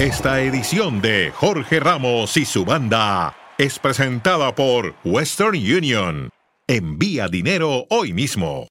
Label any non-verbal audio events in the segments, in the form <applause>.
Esta edición de Jorge Ramos y su banda es presentada por Western Union. Envía dinero hoy mismo.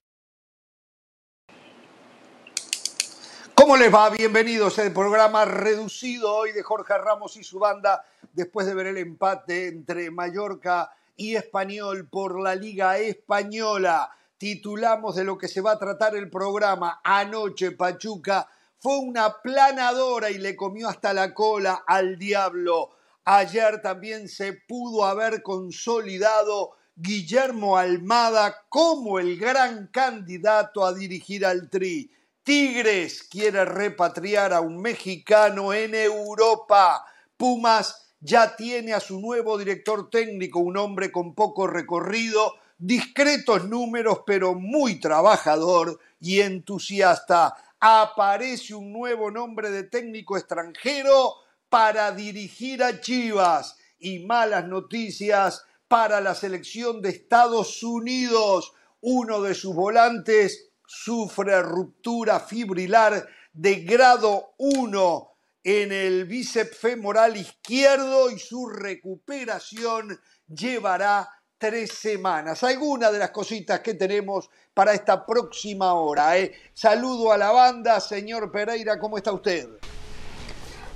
¿Cómo les va? Bienvenidos al programa reducido hoy de Jorge Ramos y su banda después de ver el empate entre Mallorca y Español por la Liga Española. Titulamos de lo que se va a tratar el programa Anoche Pachuca fue una planadora y le comió hasta la cola al diablo. Ayer también se pudo haber consolidado Guillermo Almada como el gran candidato a dirigir al Tri. Tigres quiere repatriar a un mexicano en Europa. Pumas ya tiene a su nuevo director técnico, un hombre con poco recorrido, discretos números, pero muy trabajador y entusiasta aparece un nuevo nombre de técnico extranjero para dirigir a Chivas y malas noticias para la selección de Estados Unidos. Uno de sus volantes sufre ruptura fibrilar de grado 1 en el bíceps femoral izquierdo y su recuperación llevará tres semanas. Algunas de las cositas que tenemos para esta próxima hora. ¿eh? Saludo a la banda, señor Pereira, ¿cómo está usted?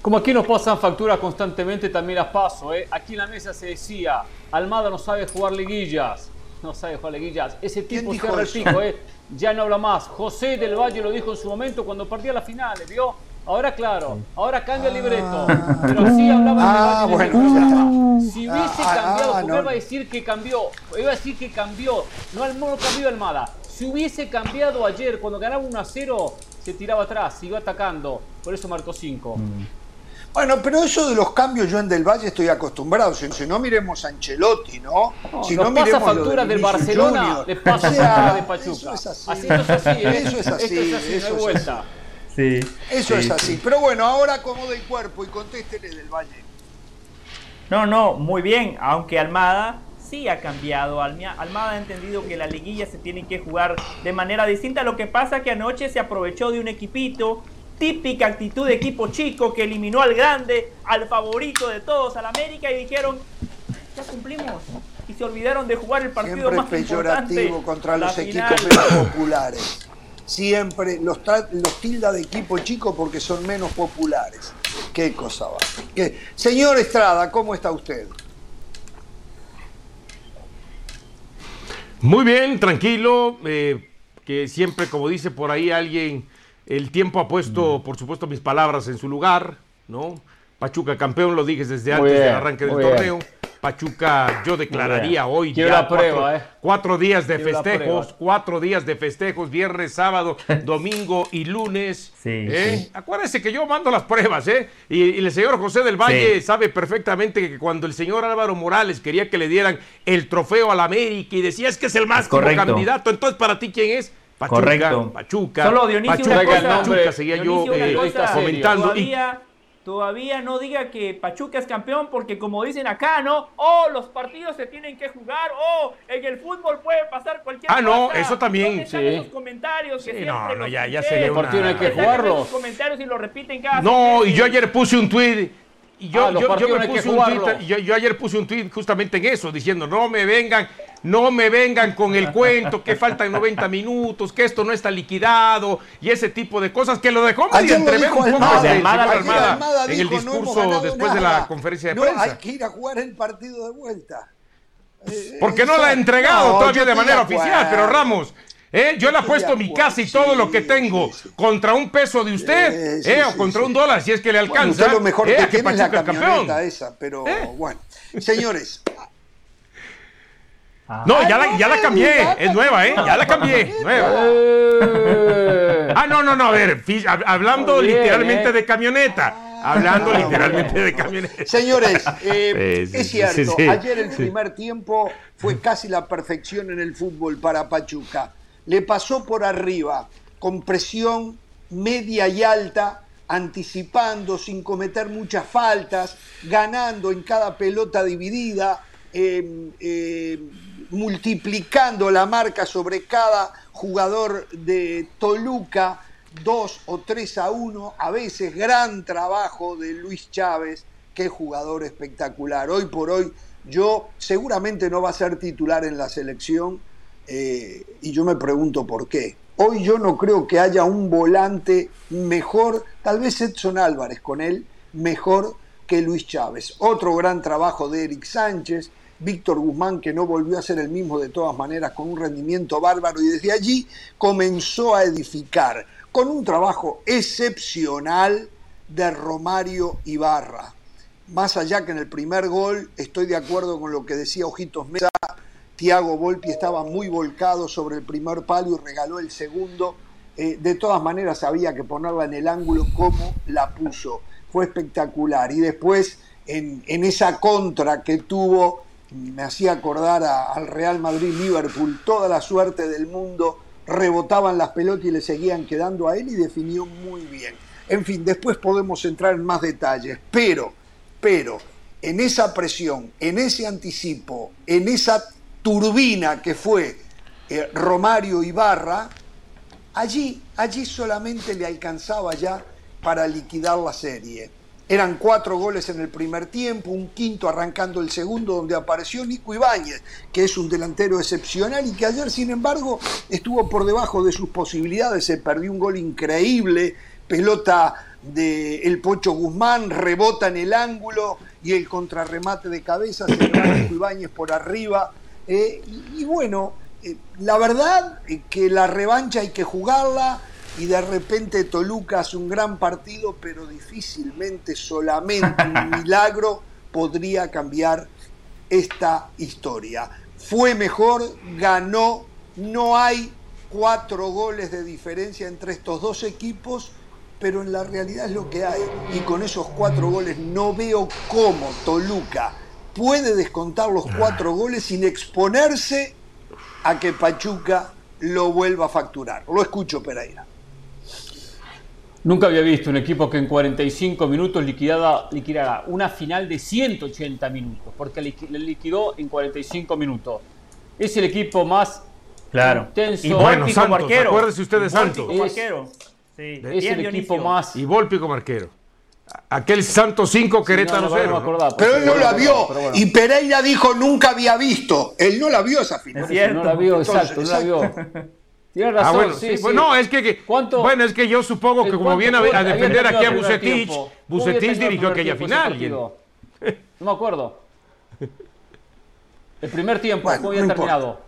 Como aquí nos pasan facturas constantemente, también las paso. ¿eh? Aquí en la mesa se decía, Almada no sabe jugar liguillas. No sabe jugar liguillas. Ese tipo se el ¿eh? ya no habla más. José del Valle lo dijo en su momento cuando partía las finales, ¿vio? Ahora claro, ahora cambia el libreto. Ah. Pero así hablaba ah, bueno, Si hubiese ah, cambiado, porque iba a decir que cambió, iba a decir que cambió, no al modo cambió Almada. Si hubiese cambiado ayer, cuando ganaba 1 a 0, se tiraba atrás, siguió atacando. Por eso marcó 5. Mm. Bueno, pero eso de los cambios yo en Del Valle estoy acostumbrado. Si, no miremos a Ancelotti, ¿no? si no pasa factura del Barcelona, le pasa factura de Pachuca. Eso es así. Así, es así, ¿eh? Eso es así. Esto es así, no hay vuelta. Sí, Eso es así. Pero bueno, ahora acomode el cuerpo y contéstele del Valle. No, no, muy bien. Aunque Almada sí ha cambiado. Almada ha entendido que la liguilla se tiene que jugar de manera distinta. Lo que pasa es que anoche se aprovechó de un equipito. Típica actitud de equipo chico que eliminó al grande, al favorito de todos, al América, y dijeron, ya cumplimos. Y se olvidaron de jugar el partido Siempre más peyorativo contra los equipos menos populares siempre los, los tilda de equipo chico porque son menos populares. Qué cosa va. Señor Estrada, ¿cómo está usted? Muy bien, tranquilo, eh, que siempre, como dice por ahí alguien, el tiempo ha puesto, mm. por supuesto, mis palabras en su lugar, ¿no? Pachuca campeón, lo dije desde antes del arranque del torneo. Pachuca, yo declararía hoy ya prueba, eh. cuatro, días de festejos, cuatro días de festejos, viernes, sábado, <laughs> domingo y lunes. Sí, ¿eh? Acuérdense que yo mando las pruebas, ¿eh? Y, el señor José del Valle sabe perfectamente que cuando el señor Álvaro Morales quería que le dieran el trofeo al América y decía es que es el más candidato, entonces para ti quién es? Pachuca, Correcto. Pachuca. Solo Dionisio Pachuca, Pachuca, seguía yo eh, comentando todavía no diga que Pachuca es campeón porque como dicen acá, ¿no? Oh, los partidos se tienen que jugar, oh, en el fútbol puede pasar cualquier cosa. Ah, no, eso también, sí. Esos comentarios que no, no, ya, ya se hay que jugarlos. comentarios y lo repiten cada No, y yo ayer puse un tweet y yo, ah, yo, yo, me puse un tweet, yo, yo ayer puse un tweet justamente en eso, diciendo, no me vengan no me vengan con el cuento que faltan 90 minutos, que esto no está liquidado y ese tipo de cosas que lo dejó medio entrever un poco Almada, en el discurso después de la conferencia de prensa. Hay que ir a jugar el partido de vuelta. Eh, Porque no la ha entregado todavía de manera oficial, pero Ramos, ¿Eh? Yo le apuesto mi casa y todo lo que tengo contra un peso de usted, ¿eh? o contra un dólar, si es que le alcanza. lo mejor ¿eh? que, tiene es la camioneta esa, pero ¿Eh? bueno. Señores, no, ya, la, ya la cambié. Es nueva, ¿eh? Ya la cambié. Nueva. Eh. <laughs> Ah, no, no, no. A ver, hablando literalmente ¿eh? de camioneta. Hablando literalmente de camioneta. Señores, <laughs> eh, es cierto. Ayer el primer tiempo fue casi la perfección en el fútbol para Pachuca. Le pasó por arriba, con presión media y alta, anticipando, sin cometer muchas faltas, ganando en cada pelota dividida. Eh, multiplicando la marca sobre cada jugador de Toluca, 2 o 3 a 1, a veces gran trabajo de Luis Chávez, qué jugador espectacular. Hoy por hoy yo seguramente no va a ser titular en la selección eh, y yo me pregunto por qué. Hoy yo no creo que haya un volante mejor, tal vez Edson Álvarez con él, mejor que Luis Chávez. Otro gran trabajo de Eric Sánchez, Víctor Guzmán que no volvió a ser el mismo de todas maneras con un rendimiento bárbaro y desde allí comenzó a edificar con un trabajo excepcional de Romario Ibarra. Más allá que en el primer gol, estoy de acuerdo con lo que decía Ojitos Mesa, Tiago Volpi estaba muy volcado sobre el primer palo y regaló el segundo. Eh, de todas maneras había que ponerla en el ángulo como la puso. Fue espectacular. Y después en, esa contra que tuvo, me hacía acordar al Real Madrid-Liverpool, toda la suerte del mundo, rebotaban las pelotas y le seguían quedando a él y definió muy bien. En fin, después podemos entrar en más detalles, pero, pero, en esa presión, en ese anticipo, en esa turbina que fue eh, Romario Ibarra, allí, allí solamente le alcanzaba ya para liquidar la serie. Eran cuatro goles en el primer tiempo, un quinto arrancando el segundo donde apareció Nico Ibáñez, que es un delantero excepcional y que ayer, sin embargo, estuvo por debajo de sus posibilidades, se perdió un gol increíble, pelota de el Pocho Guzmán, rebota en el ángulo y el contrarremate de cabeza, se Nico Ibáñez por arriba, eh, y, bueno, eh, la verdad es que la revancha hay que jugarla y de repente Toluca hace un gran partido, pero difícilmente solamente un <laughs> milagro podría cambiar esta historia. Fue mejor, ganó, no hay cuatro goles de diferencia entre estos dos equipos, pero en la realidad es lo que hay. Y con esos cuatro goles no veo cómo Toluca puede descontar los cuatro goles sin exponerse a que Pachuca lo vuelva a facturar. Lo escucho, Pereira. Nunca había visto un equipo que en 45 minutos liquidara, liquidara una final de 180 minutos, porque le liquidó en 45 minutos. Es el equipo más claro. intenso. Y bueno, Santos, acuérdese usted de Santos. Es, sí. es el equipo más... Y Volpi como arquero. Aquel Santo 5 Querétaro 0. pero él no la vio. Y Pereira dijo nunca había visto. Él no la vio esa final. no la vio, exacto, no la vio. Tiene razón, ah, bueno, sí, sí. no, es que, bueno, es que yo supongo que como viene a, defender aquí a Bucetich, Bucetich dirigió aquella final. No me acuerdo. <laughs> El primer tiempo, ¿cómo había terminado?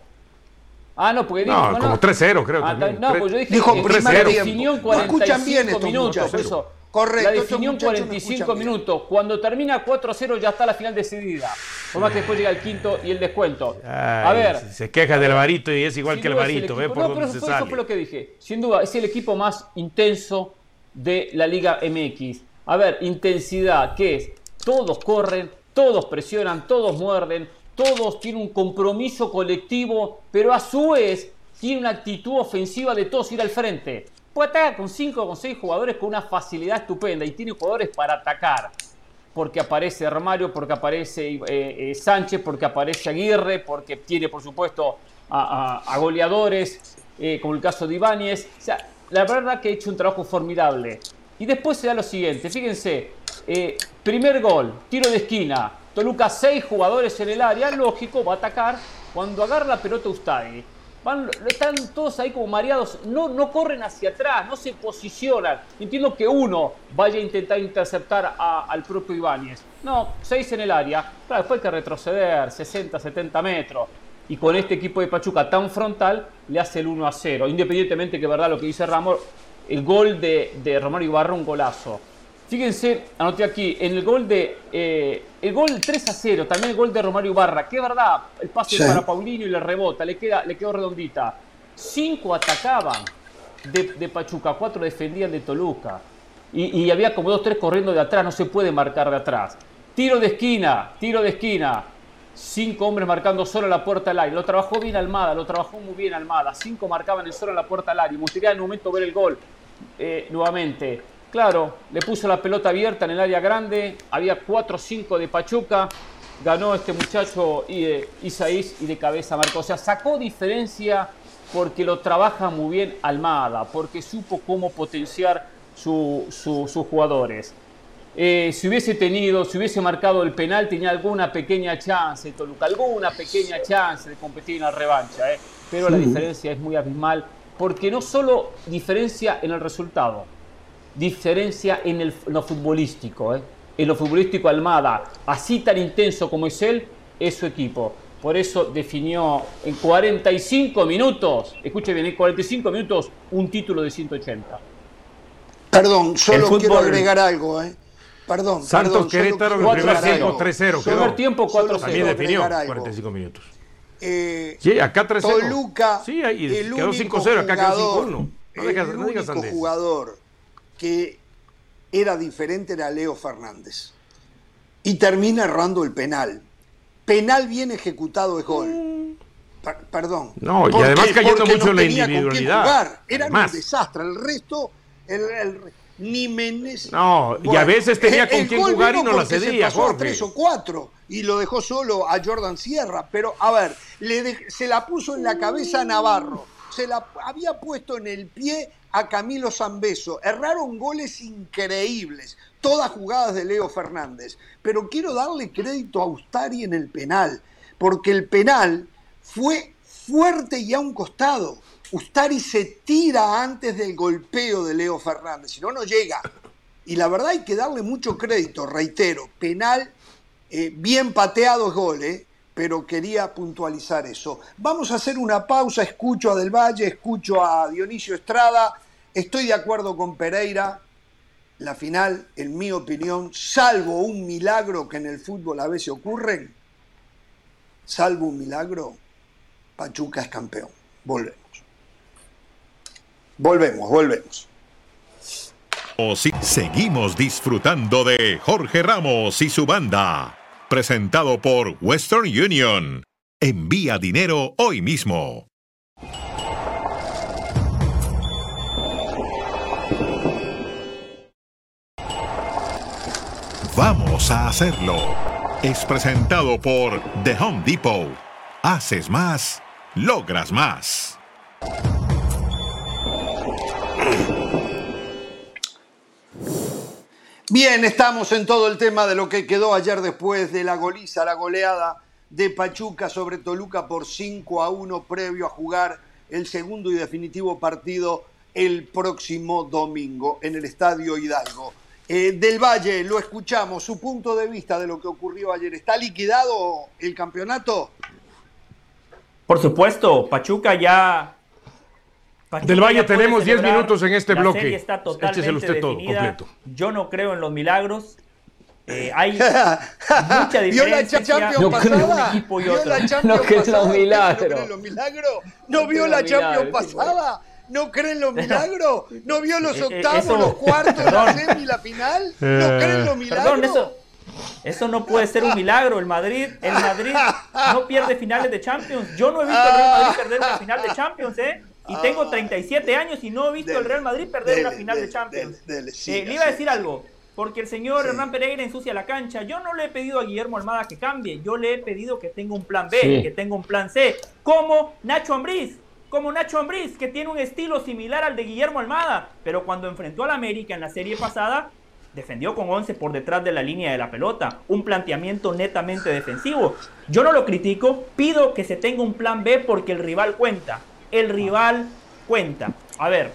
Ah, no, porque dijo. No, como 3-0, creo. Ah, no, pues yo dije dijo que 3-0. No escuchan bien estos minutos. Eso. Correcto. La definió en 45 minutos. Cuando termina 4-0 ya está la final decidida. Por más que después llega el quinto y el descuento. a ver. Se queja del varito y es igual que el varito. Ve por no, se fue, eso fue lo que dije. Sin duda, es el equipo más intenso de la Liga MX. A ver, intensidad, ¿qué es? Todos corren, todos presionan, todos muerden, todos tienen un compromiso colectivo, pero a su vez tiene una actitud ofensiva de todos ir al frente puede atacar con 5 o con 6 jugadores con una facilidad estupenda y tiene jugadores para atacar. Porque aparece Romario, porque aparece eh, eh, Sánchez, porque aparece Aguirre, porque tiene, por supuesto, a, goleadores, eh, como el caso de Ibáñez. La verdad que ha hecho un trabajo formidable. Y después se da lo siguiente, fíjense, primer gol, tiro de esquina, Toluca 6 jugadores en el área, lógico, va a atacar cuando agarra la pelota Ustadi están todos ahí como mareados, no, no corren hacia atrás, no se posicionan. Entiendo que uno vaya a intentar interceptar al propio Ibáñez. No, seis en el área. Claro, después hay que retroceder 60, 70 metros. Y con este equipo de Pachuca tan frontal, le hace el 1 a 0. Independientemente que, verdad, lo que dice Ramos, el gol de, de Romario Ibarra, un golazo. Fíjense, anoté aquí, en el gol de. Eh, el gol 3 a 0, también el gol de Romario Barra, que verdad, el pase para Paulino y le rebota, le, queda, le quedó redondita. Cinco atacaban de, Pachuca, cuatro defendían de Toluca. Y, había como dos, tres corriendo de atrás, no se puede marcar de atrás. Tiro de esquina, tiro de esquina. Cinco hombres marcando solo la puerta al aire. Lo trabajó bien Almada, lo trabajó muy bien Almada. Cinco marcaban el solo la puerta al aire. Y me gustaría en un momento ver el gol eh, nuevamente. Claro, le puso la pelota abierta en el área grande, había 4 5 de Pachuca, ganó este muchacho eh, Isaís y de cabeza marcó. O sea, sacó diferencia porque lo trabaja muy bien Almada, porque supo cómo potenciar sus jugadores. Eh, si hubiese tenido, si hubiese marcado el penal, tenía alguna pequeña chance, Toluca, alguna pequeña chance de competir en la revancha, ¿eh? pero la diferencia es muy abismal, porque no solo diferencia en el resultado, diferencia en, el, lo futbolístico. ¿eh? En lo futbolístico, Almada, así tan intenso como es él, es su equipo. Por eso definió en 45 minutos, escuche bien, en 45 minutos un título de 180. Perdón, solo quiero agregar algo, ¿eh? Perdón. Santos Querétaro, el primer tiempo 3-0. Primer tiempo 4-0. También definió 45 minutos. Eh, sí, acá 3-0. Toluca, sí, ahí quedó 5-0, acá quedó 5-1. No el único jugador que era diferente era Leo Fernández. Y termina errando el penal. Penal bien ejecutado es gol. perdón. No, y además cayendo mucho en la individualidad. Era un desastre. El resto, el, el ni Méndez. No, y a veces tenía con quién jugar y no la cedía, se pasó A tres o cuatro y lo dejó solo a Jordan Sierra. Pero, a ver, le se la puso en la cabeza a Navarro. Se la había puesto en el pie a Camilo Zambeso. Erraron goles increíbles, todas jugadas de Leo Fernández. Pero quiero darle crédito a Ustari en el penal, porque el penal fue fuerte y a un costado. Ustari se tira antes del golpeo de Leo Fernández, si no, no llega. Y la verdad hay que darle mucho crédito, reitero, penal, eh, bien pateado gol, eh, pero quería puntualizar eso. Vamos a hacer una pausa, escucho a Del Valle, escucho a Dionisio Estrada, estoy de acuerdo con Pereira, la final, en mi opinión, salvo un milagro que en el fútbol a veces ocurren, salvo un milagro, Pachuca es campeón. Volvemos. Volvemos, volvemos. Seguimos disfrutando de Jorge Ramos y su banda. Presentado por Western Union. Envía dinero hoy mismo. Vamos a hacerlo. Es presentado por The Home Depot. Haces más, logras más. Bien, estamos en todo el tema de lo que quedó ayer después de la goliza, la goleada de Pachuca sobre Toluca por 5 a 1 previo a jugar el segundo y definitivo partido el próximo domingo en el Estadio Hidalgo. Eh, del Valle, lo escuchamos, su punto de vista de lo que ocurrió ayer. ¿Está liquidado el campeonato? Por supuesto, Pachuca ya del Valle tenemos 10 minutos en este bloque. Está totalmente usted todo, completo. Yo no creo en los milagros. Eh, hay <laughs> mucha diferencia no creo un equipo y otro. no creo en los milagros. ¿No vio la Champions pasada? ¿No creen los <laughs> milagros? ¿No vio los eh, eh, octavos, los cuartos, la semi y la final? ¿No creen los milagros? Perdón, eso, eso no puede ser un milagro. El Madrid, el Madrid no pierde finales de Champions. Yo no he visto al Real Madrid perder una final de Champions, ¿eh? Y tengo 37 años y no he visto al Real Madrid perder una final de Champions. Eh, le iba a decir algo, porque el señor Hernán Pereira ensucia la cancha. Yo no le he pedido a Guillermo Almada que cambie, yo le he pedido que tenga un plan B, que tenga un plan C, como Nacho Ambriz. Como Nacho Ambriz, que tiene un estilo similar al de Guillermo Almada, pero cuando enfrentó al América en la serie pasada, defendió con 11 por detrás de la línea de la pelota, un planteamiento netamente defensivo. Yo no lo critico, pido que se tenga un plan B porque el rival cuenta el rival cuenta. A ver,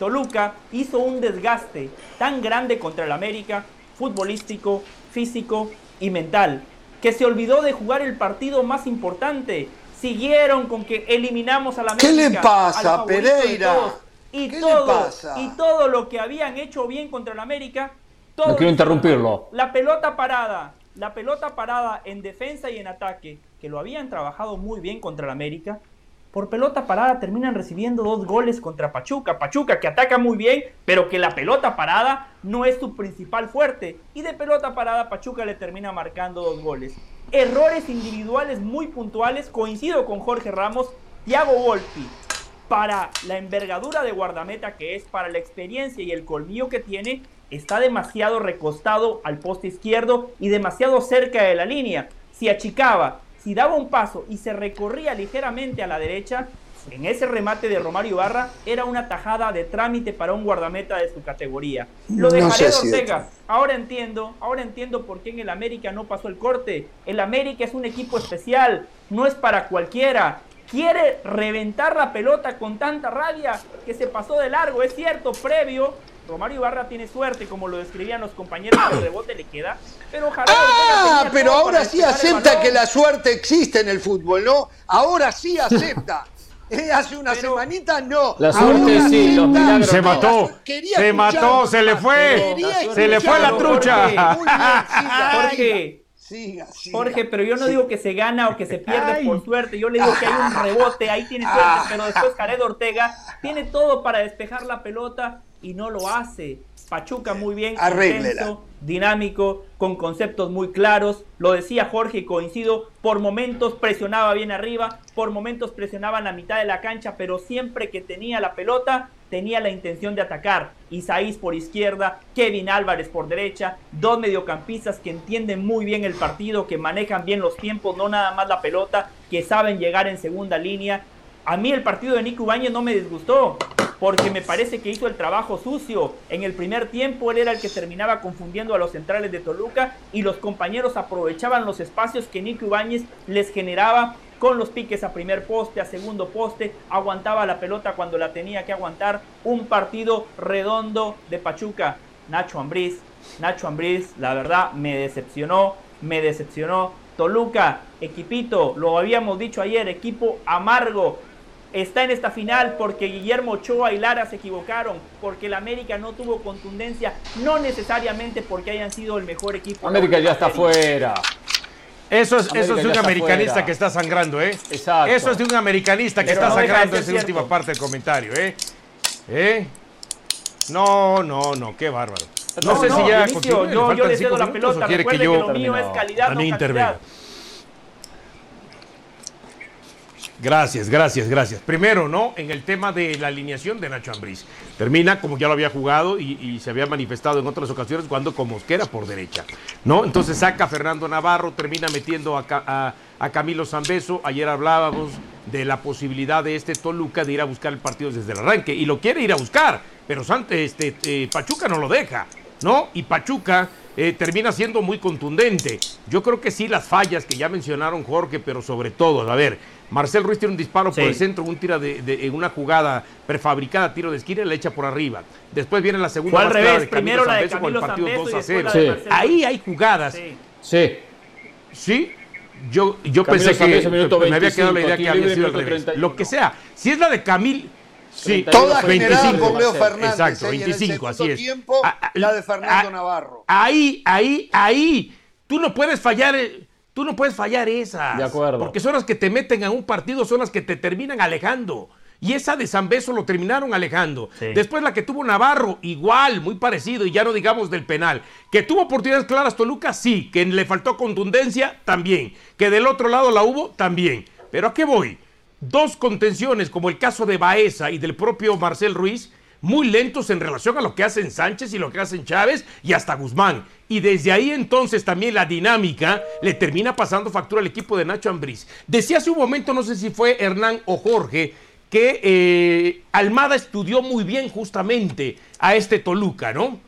Toluca hizo un desgaste tan grande contra el América, futbolístico, físico y mental, que se olvidó de jugar el partido más importante. Siguieron con que eliminamos a la América. ¿Qué le pasa, Pereira? y todo, y todo lo que habían hecho bien contra el América, todo no quiero interrumpirlo. La pelota parada, la pelota parada en defensa y en ataque, que lo habían trabajado muy bien contra el América, por pelota parada terminan recibiendo dos goles contra Pachuca. Pachuca que ataca muy bien, pero que la pelota parada no es su principal fuerte. Y de pelota parada Pachuca le termina marcando dos goles. Errores individuales muy puntuales. Coincido con Jorge Ramos. Thiago Volpi, para la envergadura de guardameta que es, para la experiencia y el colmillo que tiene, está demasiado recostado al poste izquierdo y demasiado cerca de la línea. Si achicaba si daba un paso y se recorría ligeramente a la derecha, en ese remate de Romario Barra era una tajada de trámite para un guardameta de su categoría. Lo de Jared Ortega, ahora entiendo, ahora entiendo por qué en el América no pasó el corte. El América es un equipo especial, no es para cualquiera. Quiere reventar la pelota con tanta rabia que se pasó de largo, es cierto, previo. Romario Barra tiene suerte, como lo describían los compañeros, el rebote le queda. Pero Jared Ah, pero ahora sí acepta que la suerte existe en el fútbol, ¿no? Ahora sí acepta. <laughs> Eh, hace una semanita no. La suerte sí, los milagros Se mató. Se mató, se le fue. Se le fue la trucha. <laughs> Jorge. Siga, siga, Jorge, pero yo no digo que se gana o que se pierde por suerte. Yo le digo que hay un rebote, ahí tiene suerte, pero después Jared Ortega tiene todo para despejar la pelota y no lo hace. Pachuca muy bien, intenso, dinámico, con conceptos muy claros. Lo decía Jorge y coincido, por momentos presionaba bien arriba, por momentos presionaba en la mitad de la cancha, pero siempre que tenía la pelota tenía la intención de atacar. Isaís por izquierda, Kevin Álvarez por derecha, dos mediocampistas que entienden muy bien el partido, que manejan bien los tiempos, no nada más la pelota, que saben llegar en segunda línea. A mí el partido de Nico Ibáñez no me disgustó porque me parece que hizo el trabajo sucio. En el primer tiempo él era el que terminaba confundiendo a los centrales de Toluca y los compañeros aprovechaban los espacios que Nico Ibáñez les generaba con los piques a primer poste, a segundo poste, aguantaba la pelota cuando la tenía que aguantar. Un partido redondo de Pachuca. Nacho Ambriz, Nacho Ambriz, la verdad me decepcionó, me decepcionó. Toluca, equipito, lo habíamos dicho ayer, equipo amargo, está en esta final porque Guillermo Ochoa y Lara se equivocaron, porque el América no tuvo contundencia, no necesariamente porque hayan sido el mejor equipo. América ya está fuera. Eso es, eso es de un americanista que está sangrando, ¿eh? Exacto. Eso es de un americanista que está sangrando esa última parte del comentario, ¿eh? ¿eh? No, no, no, qué bárbaro. No, sé si ya Yo, yo le cedo la pelota, recuerde que, lo mío es calidad, no cantidad. Gracias, gracias, gracias. Primero, ¿no? En el tema de la alineación de Nacho Ambriz. Termina como ya lo había jugado y, se había manifestado en otras ocasiones cuando con Mosquera por derecha, ¿no? Entonces saca a Fernando Navarro, termina metiendo a, Camilo Zambeso. Ayer hablábamos de la posibilidad de este Toluca de ir a buscar el partido desde el arranque y lo quiere ir a buscar, pero este, eh, Pachuca no lo deja, ¿no? Y Pachuca eh, termina siendo muy contundente. Yo creo que sí las fallas que ya mencionaron Jorge, pero sobre todo, a ver, Marcel Ruiz tiene un disparo por el centro, un tira de, en una jugada prefabricada, tiro de esquina y la echa por arriba. Después viene la segunda al revés, de primero la de Camilo con el partido 2 a 0. Ahí hay jugadas. Sí. Sí. Yo, yo pensé que me había quedado la idea que había sido al revés. Lo que sea. Si es la de Camil, Sí, toda 25 por Leo Fernández. Exacto, 25, así es. Tiempo, la de Fernando Navarro. Ahí, ahí, ahí. Tú no puedes fallar. Eh, tú no puedes fallar esas. De acuerdo. Porque son las que te meten a un partido, son las que te terminan alejando. Y esa de San Beso lo terminaron alejando. Después la que tuvo Navarro, igual, muy parecido, y ya no digamos del penal. Que tuvo oportunidades claras Toluca, sí. Que le faltó contundencia, también. Que del otro lado la hubo, también. Pero ¿a qué voy? dos contenciones, como el caso de Baeza y del propio Marcel Ruiz, muy lentos en relación a lo que hacen Sánchez y lo que hacen Chávez y hasta Guzmán. Y desde ahí entonces también la dinámica le termina pasando factura al equipo de Nacho Ambriz. Decía hace un momento, no sé si fue Hernán o Jorge, que eh, Almada estudió muy bien justamente a este Toluca, ¿no?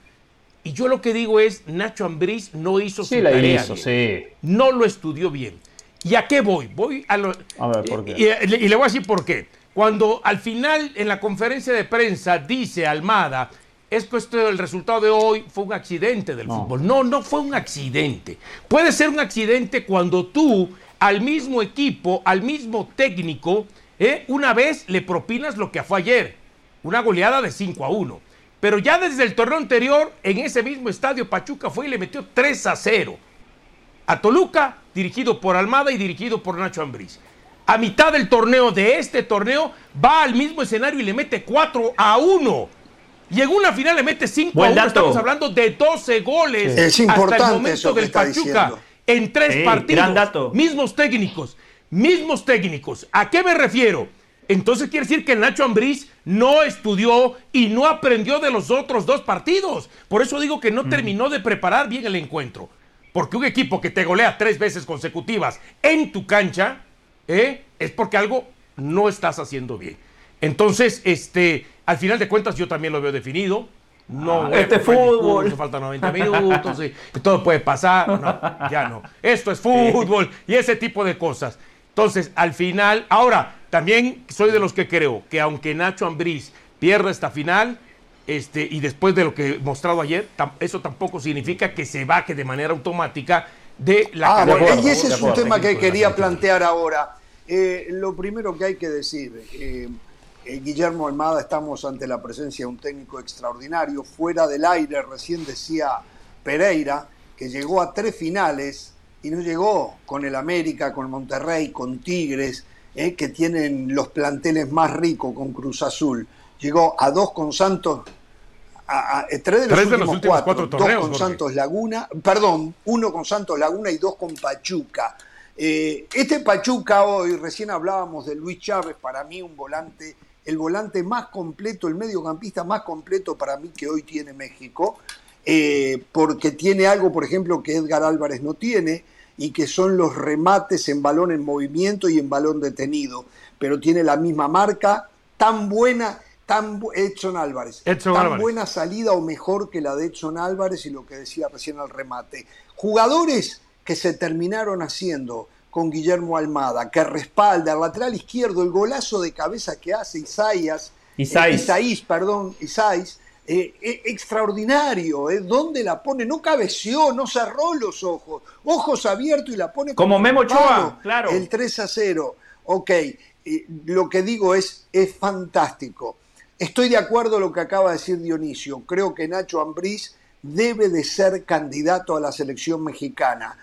Y yo lo que digo es, Nacho Ambriz no hizo su tarea. sí. No lo estudió bien. ¿Y a qué voy? Voy a lo. A ver, ¿por qué? Y, le voy a decir por qué. Cuando al final en la conferencia de prensa dice Almada, es que esto, el resultado de hoy fue un accidente del fútbol. No, no fue un accidente. Puede ser un accidente cuando tú al mismo equipo, al mismo técnico, ¿eh? una vez le propinas lo que fue ayer, una goleada de 5 a 1. Pero ya desde el torneo anterior, en ese mismo estadio, Pachuca fue y le metió 3 a 0 a Toluca, dirigido por Almada y dirigido por Nacho Ambriz. A mitad del torneo, de este torneo, va al mismo escenario y le mete 4 a 1. Y en una final le mete 5 a 1. Estamos hablando de 12 goles es importante hasta el momento del Pachuca. En tres partidos. Mismos técnicos. Mismos técnicos. ¿A qué me refiero? Entonces quiere decir que Nacho Ambriz no estudió y no aprendió de los otros dos partidos. Por eso digo que no mm. terminó de preparar bien el encuentro. Porque un equipo que te golea tres veces consecutivas en tu cancha, ¿eh? es porque algo no estás haciendo bien. Entonces, este, al final de cuentas, yo también lo veo definido. No, ah, este fútbol. Faltan 90 minutos y todo puede pasar. No, ya no. Esto es fútbol y ese tipo de cosas. Entonces, al final, ahora, también soy de los que creo que aunque Nacho Ambriz pierda esta final, este, y después de lo que he mostrado ayer, eso tampoco significa que se baje de manera automática de la ah, Y ese es un tema que quería plantear ahora. Eh, lo primero que hay que decir, eh, eh, Guillermo Almada, estamos ante la presencia de un técnico extraordinario. Fuera del aire, recién decía Pereira, que llegó a tres finales y no llegó con el América, con Monterrey, con Tigres, que tienen los planteles más ricos con Cruz Azul. Llegó a dos con Santos eh, tres de los, últimos, cuatro, dos con Santos Laguna, perdón, uno con Santos Laguna y dos con Pachuca. Eh, este Pachuca hoy, recién hablábamos de Luis Chávez, para mí un volante, el volante más completo, el mediocampista más completo para mí que hoy tiene México, eh, porque tiene algo, por ejemplo, que Edgar Álvarez no tiene, y que son los remates en balón en movimiento y en balón detenido, pero tiene la misma marca, tan buena tan Edson Álvarez, tan buena salida o mejor que la de Edson Álvarez y lo que decía recién al remate. Jugadores que se terminaron haciendo con Guillermo Almada, que respalda al lateral izquierdo el golazo de cabeza que hace Isaías, Isaías, perdón, Isaías, eh, eh, extraordinario, ¿eh? ¿Dónde la pone? No cabeció, no cerró los ojos, ojos abiertos y la pone como Memo Ochoa, claro. El 3 a 0. Ok, lo que digo es, es fantástico. Estoy de acuerdo con lo que acaba de decir Dionisio. Creo que Nacho Ambriz debe de ser candidato a la selección mexicana.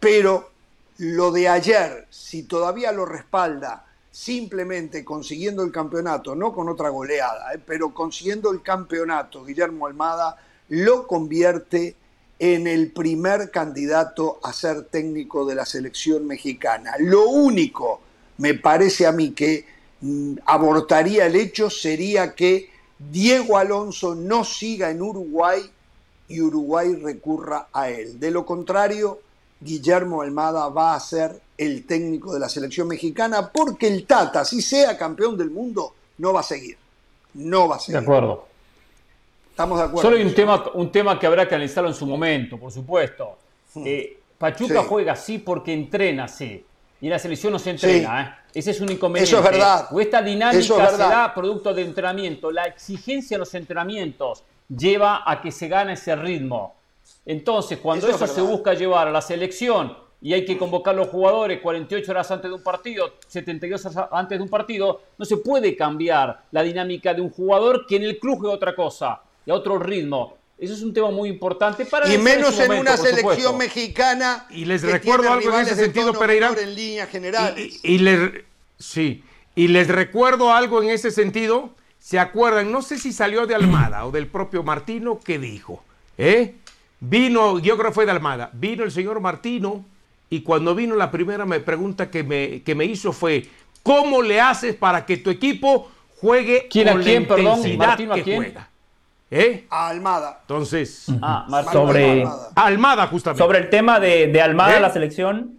Pero lo de ayer, si todavía lo respalda simplemente consiguiendo el campeonato, no con otra goleada, eh, pero consiguiendo el campeonato, Guillermo Almada lo convierte en el primer candidato a ser técnico de la selección mexicana. Lo único, me parece a mí, que Mm, abortaría el hecho sería que Diego Alonso no siga en Uruguay y Uruguay recurra a él. De lo contrario, Guillermo Almada va a ser el técnico de la selección mexicana porque el Tata, si sea campeón del mundo, no va a seguir. No va a seguir. De acuerdo. Estamos de acuerdo. Solo hay un tema, un tema que habrá que analizarlo en su momento, por supuesto. Hmm. Eh, Pachuca juega así porque entrena así. Y la selección no se entrena, ¿eh? Ese es un inconveniente. Eso es verdad. O esta dinámica se da producto de entrenamiento. La exigencia de los entrenamientos lleva a que se gane ese ritmo. Entonces, cuando eso, se busca llevar a la selección y hay que convocar a los jugadores 48 horas antes de un partido, 72 horas antes de un partido, no se puede cambiar la dinámica de un jugador que en el club es otra cosa y a otro ritmo. Eso es un tema muy importante para Y menos en, una selección mexicana. Y les recuerdo algo en ese sentido, Pereira. En líneas generales. Y, les, sí, y les recuerdo algo en ese sentido. ¿Se acuerdan? No sé si salió de Almada o del propio Martino que dijo. ¿eh? Vino, yo creo que fue de Almada. Vino el señor Martino y cuando vino la primera me pregunta que me, que me hizo fue: ¿Cómo le haces para que tu equipo juegue ¿Quién con a quién, perdón? ¿Martino a quién? juega? ¿Eh? A Almada. Entonces. Ah, sobre. Almada. justamente. Sobre el tema de, de Almada, ¿Eh? la selección.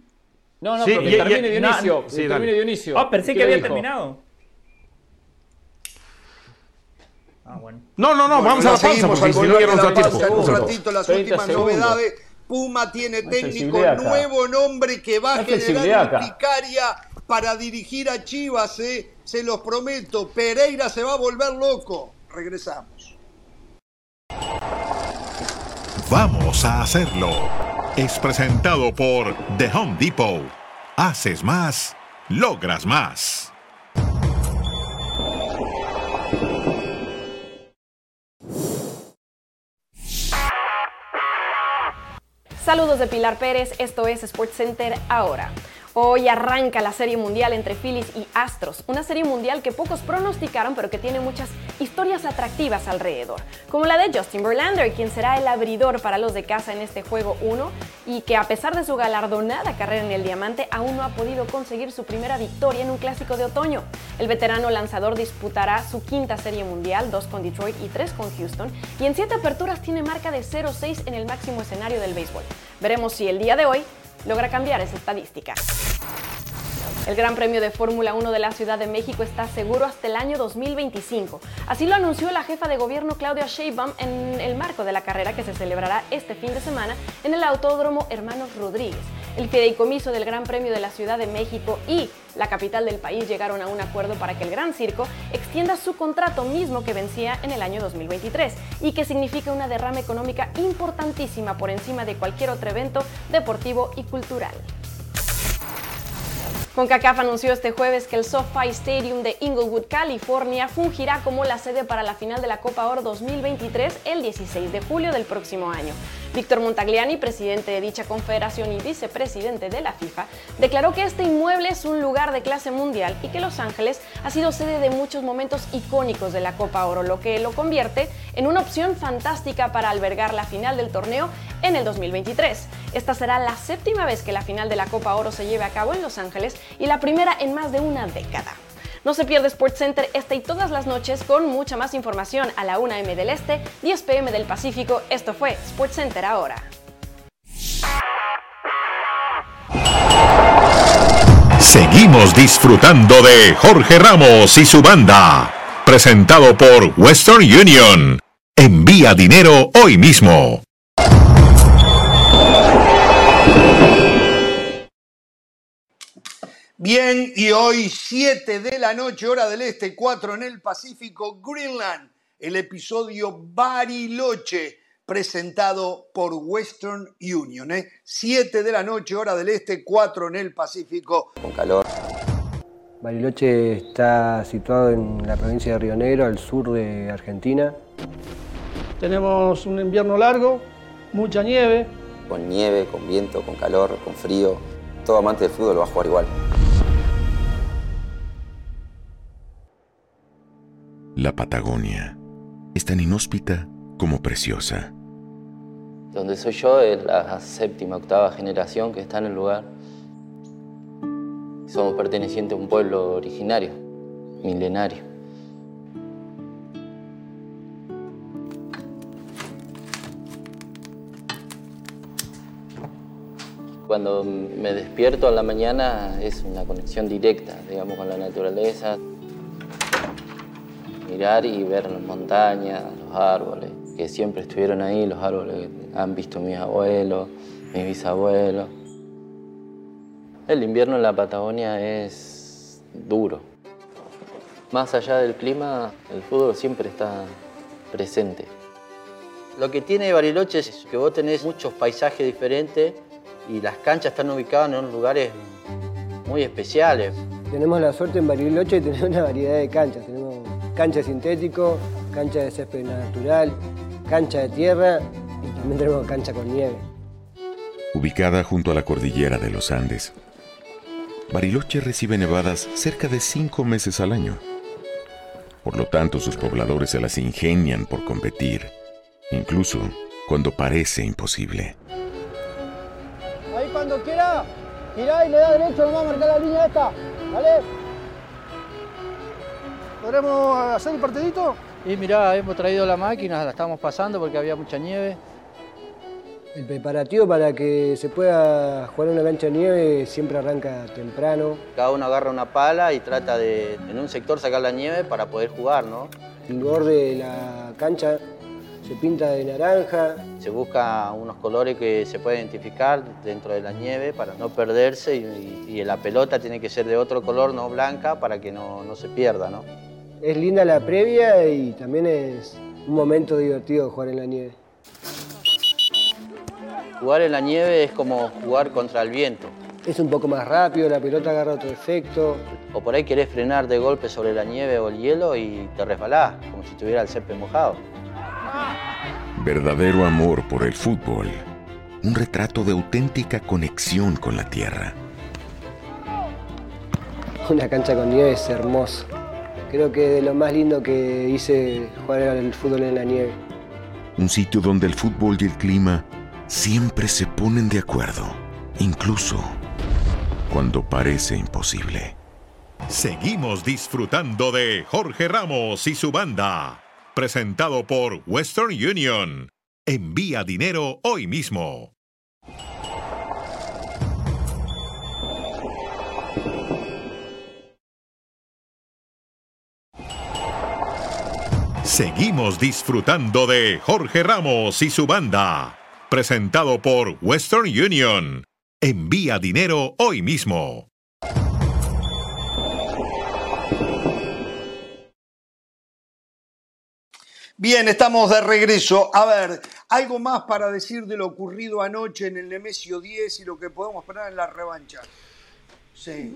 No, no, sí, pero que termine Dionisio. Sí, termine Dionisio. Ah, pensé que había terminado. Ah, bueno. No, no, no, vamos a la pausa porque si no ya nos da Un ratito las últimas novedades. Puma tiene técnico nuevo nombre que va a generar picaria para dirigir a Chivas, ¿eh? se los prometo. Pereira se va a volver loco. Regresamos. Vamos a hacerlo. Es presentado por The Home Depot. Haces más, logras más. Saludos de Pilar Pérez, esto es SportsCenter ahora. Hoy arranca la Serie Mundial entre Phillies y Astros, una serie mundial que pocos pronosticaron pero que tiene muchas historias atractivas alrededor, como la de Justin Verlander, quien será el abridor para los de casa en este juego 1 y que a pesar de su galardonada carrera en el diamante aún no ha podido conseguir su primera victoria en un clásico de otoño. El veterano lanzador disputará su quinta Serie Mundial, dos con Detroit y tres con Houston, y en siete aperturas tiene marca de 0-6 en el máximo escenario del béisbol. Veremos si el día de hoy logra cambiar esa estadística. El Gran Premio de Fórmula 1 de la Ciudad de México está seguro hasta el año 2025. Así lo anunció la jefa de gobierno Claudia Sheinbaum en el marco de la carrera que se celebrará este fin de semana en el Autódromo Hermanos Rodríguez. El fideicomiso del Gran Premio de la Ciudad de México y la capital del país llegaron a un acuerdo para que el Gran Circo extienda su contrato mismo que vencía en el año 2023 y que significa una derrama económica importantísima por encima de cualquier otro evento deportivo y cultural. CONCACAF anunció este jueves que el SoFi Stadium de Inglewood, California, fungirá como la sede para la final de la Copa Oro 2023 el 16 de julio del próximo año. Víctor Montagliani, presidente de dicha confederación y vicepresidente de la FIFA, declaró que este inmueble es un lugar de clase mundial y que Los Ángeles ha sido sede de muchos momentos icónicos de la Copa Oro, lo que lo convierte en una opción fantástica para albergar la final del torneo en el 2023. Esta será la séptima vez que la final de la Copa Oro se lleve a cabo en Los Ángeles y la primera en más de una década. No se pierde SportsCenter esta y todas las noches con mucha más información a la 1 m del Este, 10 pm del Pacífico. Esto fue SportsCenter ahora. Seguimos disfrutando de Jorge Ramos y su banda. Presentado por Western Union. Envía dinero hoy mismo. Bien, y hoy 7 de la noche, hora del este, 4 en el Pacífico, Greenland, el episodio Bariloche, presentado por Western Union. ¿eh? 7 de la noche, hora del este, 4 en el Pacífico. Con calor. Bariloche está situado en la provincia de Río Negro, al sur de Argentina. Tenemos un invierno largo, mucha nieve. Con nieve, con viento, con calor, con frío. Todo amante del fútbol va a jugar igual. La Patagonia es tan inhóspita como preciosa. Donde soy yo es la séptima, octava generación que está en el lugar. Somos pertenecientes a un pueblo originario, milenario. Cuando me despierto a la mañana es una conexión directa, digamos, con la naturaleza mirar y ver las montañas, los árboles, que siempre estuvieron ahí, los árboles que han visto mis abuelos, mis bisabuelos. El invierno en la Patagonia es duro. Más allá del clima, el fútbol siempre está presente. Lo que tiene Bariloche es que vos tenés muchos paisajes diferentes y las canchas están ubicadas en lugares muy especiales. Tenemos la suerte en Bariloche de tener una variedad de canchas. Cancha sintético, cancha de césped natural, cancha de tierra y también tenemos cancha con nieve. Ubicada junto a la cordillera de los Andes, Bariloche recibe nevadas cerca de cinco meses al año. Por lo tanto, sus pobladores se las ingenian por competir, incluso cuando parece imposible. Ahí cuando quiera, girá y le da derecho, vamos a marcar la línea esta, ¿vale? ¿Podremos hacer el partidito? Y mirá, hemos traído la máquina, la estamos pasando porque había mucha nieve. El preparativo para que se pueda jugar una cancha de nieve siempre arranca temprano. Cada uno agarra una pala y trata de en un sector sacar la nieve para poder jugar, ¿no? El borde de la cancha se pinta de naranja. Se busca unos colores que se puedan identificar dentro de la nieve para no perderse y, la pelota tiene que ser de otro color, no blanca, para que no, no se pierda, ¿no? Es linda la previa y también es un momento divertido jugar en la nieve. Jugar en la nieve es como jugar contra el viento. Es un poco más rápido, la pelota agarra otro efecto. O por ahí querés frenar de golpe sobre la nieve o el hielo y te resbalás, como si tuviera el césped mojado. Verdadero amor por el fútbol. Un retrato de auténtica conexión con la tierra. Una cancha con nieve es hermoso. Creo que de lo más lindo que hice jugar el fútbol en la nieve. Un sitio donde el fútbol y el clima siempre se ponen de acuerdo, incluso cuando parece imposible. Seguimos disfrutando de Jorge Ramos y su banda, presentado por Western Union. Envía dinero hoy mismo. Seguimos disfrutando de Jorge Ramos y su banda. Presentado por Western Union. Envía dinero hoy mismo. Bien, estamos de regreso. A ver, algo más para decir de lo ocurrido anoche en el Nemesio 10 y lo que podemos esperar en la revancha.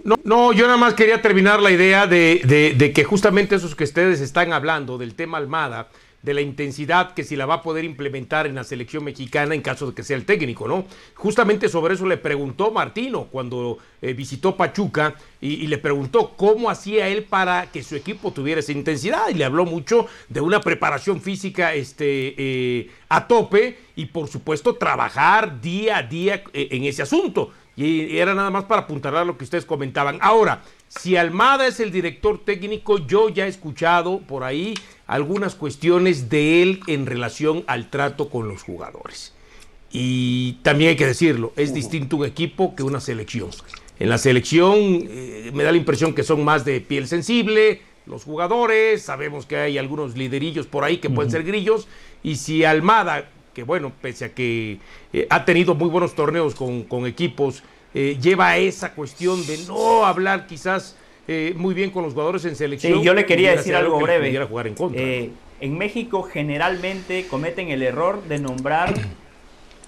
No, no, yo nada más quería terminar la idea de, que justamente esos que ustedes están hablando del tema Almada, de la intensidad que si la va a poder implementar en la selección mexicana en caso de que sea el técnico, ¿no? Justamente sobre eso le preguntó Martino cuando eh, visitó Pachuca y, le preguntó cómo hacía él para que su equipo tuviera esa intensidad y le habló mucho de una preparación física este, eh, a tope y por supuesto trabajar día a día eh, en ese asunto. Y era nada más para apuntalar lo que ustedes comentaban. Ahora, si Almada es el director técnico, yo ya he escuchado por ahí algunas cuestiones de él en relación al trato con los jugadores. Y también hay que decirlo, es distinto un equipo que una selección. En la selección eh, me da la impresión que son más de piel sensible, los jugadores, sabemos que hay algunos liderillos por ahí que pueden ser grillos, y si Almada que bueno, pese a que eh, ha tenido muy buenos torneos con, equipos, eh, lleva esa cuestión de no hablar quizás eh, muy bien con los jugadores en selección. Sí, yo le quería decir algo breve. Jugar en, contra, en México generalmente cometen el error de nombrar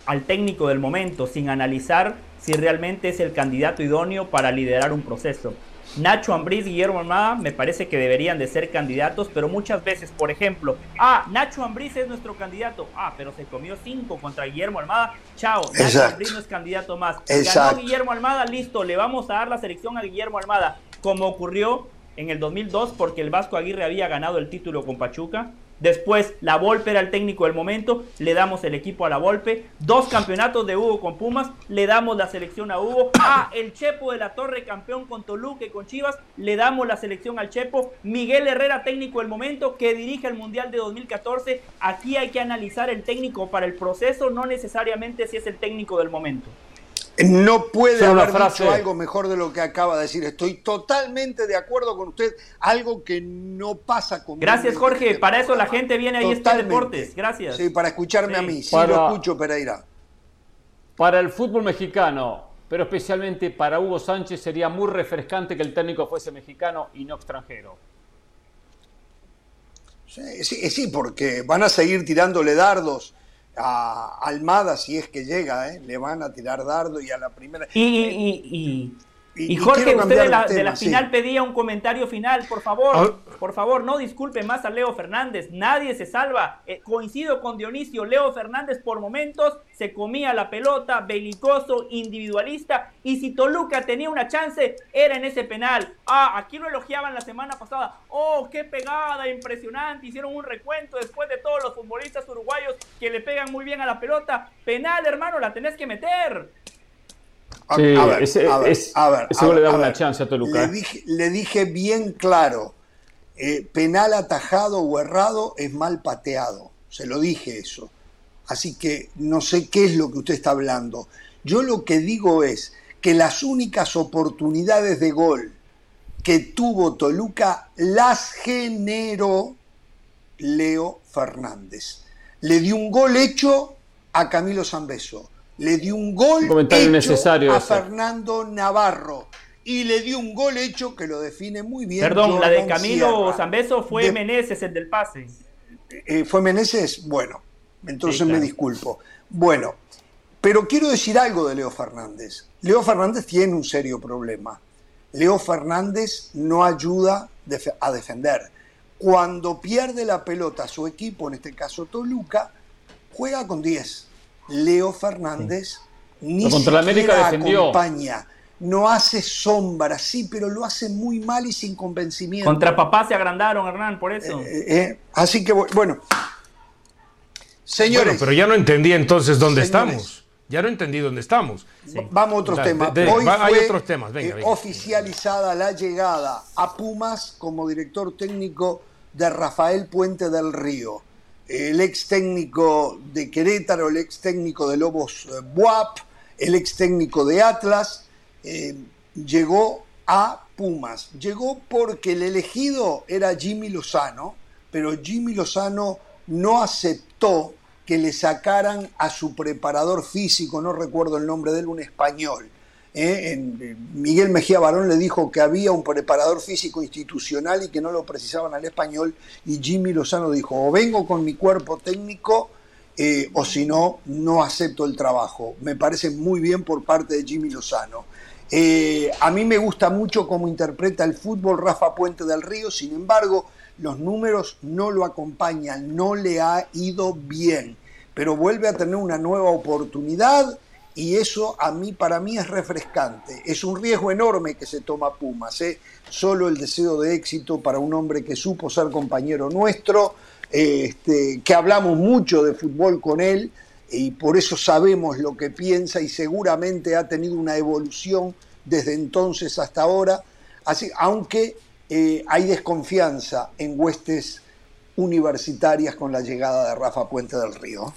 al técnico del momento sin analizar si realmente es el candidato idóneo para liderar un proceso. Nacho Ambriz, Guillermo Almada, me parece que deberían de ser candidatos, pero muchas veces, por ejemplo, ah, Nacho Ambriz es nuestro candidato, ah, pero se comió cinco contra Guillermo Almada, chao, Nacho Ambriz no es candidato más. Ganó Guillermo Almada, listo, le vamos a dar la selección a Guillermo Almada, como ocurrió en el 2002 porque el Vasco Aguirre había ganado el título con Pachuca. Después, la Volpe era el técnico del momento, le damos el equipo a la Volpe. Dos campeonatos de Hugo con Pumas, le damos la selección a Hugo. Ah, el Chepo de la Torre, campeón con Toluca y con Chivas, le damos la selección al Chepo. Miguel Herrera, técnico del momento, que dirige el Mundial de 2014. Aquí hay que analizar el técnico para el proceso, no necesariamente si es el técnico del momento. No puede haber dicho algo mejor de lo que acaba de decir. Estoy totalmente de acuerdo con usted. Algo que no pasa con. Gracias, Jorge. Para eso la gente viene ahí está Deportes. Gracias. Sí, para escucharme a mí. Sí, lo escucho, Pereira. Para el fútbol mexicano, pero especialmente para Hugo Sánchez, sería muy refrescante que el técnico fuese mexicano y no extranjero. Sí, sí, sí porque van a seguir tirándole dardos a Almada, si es que llega, ¿eh? le van a tirar dardo y a la primera. Y, y, y, Jorge, usted de la, final pedía un comentario final, por favor. Por favor, no disculpe más a Leo Fernández. Nadie se salva. Eh, coincido con Dionisio. Leo Fernández por momentos se comía la pelota, belicoso, individualista. Y si Toluca tenía una chance, era en ese penal. Ah, aquí lo elogiaban la semana pasada. Oh, qué pegada, impresionante. Hicieron un recuento después de todos los futbolistas uruguayos que le pegan muy bien a la pelota. Penal, hermano, la tenés que meter. Sí, a ver, ese, a ver, le da una chance a Toluca. Le dije, le dije bien claro, eh, penal atajado o errado es mal pateado. Se lo dije eso. Así que no sé qué es lo que usted está hablando. Yo lo que digo es que las únicas oportunidades de gol que tuvo Toluca las generó Leo Fernández. Le dio un gol hecho a Camilo Zambeso le dio un gol necesario a Fernando Navarro y le dio un gol hecho que lo define muy bien. Perdón, la de Camilo Zambeso fue Meneses el del pase. Eh, ¿Fue Meneses? Bueno, entonces me disculpo. Bueno, pero quiero decir algo de Leo Fernández. Leo Fernández tiene un serio problema. Leo Fernández no ayuda a defender. Cuando pierde la pelota su equipo, en este caso Toluca, juega con 10 Leo Fernández ni contra la América acompaña. No hace sombra, sí, pero lo hace muy mal y sin convencimiento. Contra papá se agrandaron, Hernán, por eso. Eh, eh, así que, bueno. Señores. pero ya no entendí entonces dónde estamos. Ya no entendí dónde estamos. Vamos a otros temas. Hoy hay otros temas. Venga, eh, oficializada la llegada a Pumas como director técnico de Rafael Puente del Río el ex técnico de Querétaro, el ex técnico de Lobos eh, Buap, el ex técnico de Atlas, eh, llegó a Pumas. Llegó porque el elegido era Jimmy Lozano, pero Jimmy Lozano no aceptó que le sacaran a su preparador físico, no recuerdo el nombre de él, un español. ¿eh? Miguel Mejía Barón le dijo que había un preparador físico institucional y que no lo precisaban al español, y Jimmy Lozano dijo, o vengo con mi cuerpo técnico, eh, o si no, no acepto el trabajo. Me parece muy bien por parte de Jimmy Lozano. Eh, a mí me gusta mucho cómo interpreta el fútbol Rafa Puente del Río, sin embargo, los números no lo acompañan, no le ha ido bien, pero vuelve a tener una nueva oportunidad y eso a mí para mí es refrescante. Es un riesgo enorme que se toma Pumas, ¿eh? solo el deseo de éxito para un hombre que supo ser compañero nuestro, este, que hablamos mucho de fútbol con él y por eso sabemos lo que piensa y seguramente ha tenido una evolución desde entonces hasta ahora, así, aunque eh, hay desconfianza en huestes universitarias con la llegada de Rafa Puente del Río.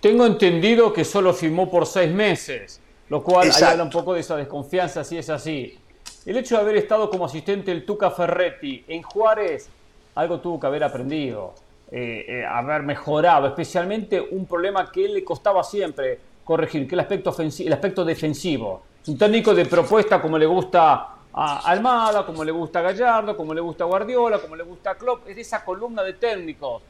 Tengo entendido que solo firmó por seis meses, lo cual habla un poco de esa desconfianza, si es así. El hecho de haber estado como asistente el Tuca Ferretti en Juárez, algo tuvo que haber aprendido, eh, eh, haber mejorado, especialmente un problema que le costaba siempre corregir, que el aspecto, el aspecto defensivo. un técnico de propuesta como le gusta a Almada, como le gusta a Gallardo, como le gusta a Guardiola, como le gusta a Klopp, es de esa columna de técnicos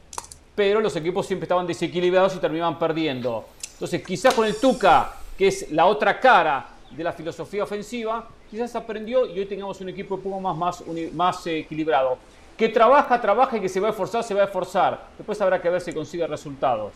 pero los equipos siempre estaban desequilibrados y terminaban perdiendo. Entonces, quizás con el Tuca, que es la otra cara de la filosofía ofensiva, quizás aprendió y hoy tengamos un equipo un poco más, más, más equilibrado. Que trabaja, trabaja y que se va a esforzar, se va a esforzar. Después habrá que ver si consigue resultados.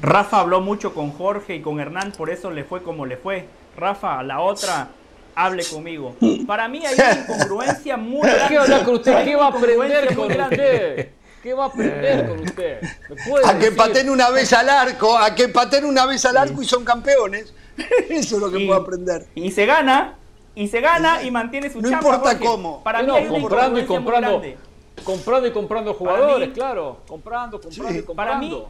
Rafa habló mucho con Jorge y con Hernán, por eso le fue como le fue. Rafa, la otra, hable conmigo. Para mí hay una incongruencia muy grande. ¿Qué habla con usted? ¿Qué va a aprender con usted? ¿Qué va a aprender con usted? A que paten una vez al arco, a que paten una vez al arco y son campeones. <laughs> Eso es lo que puedo aprender. Y se gana, y se gana y mantiene su No importa cómo. Para mí comprando y comprando. Comprando y comprando jugadores, claro. Comprando, comprando y comprando. Para mí,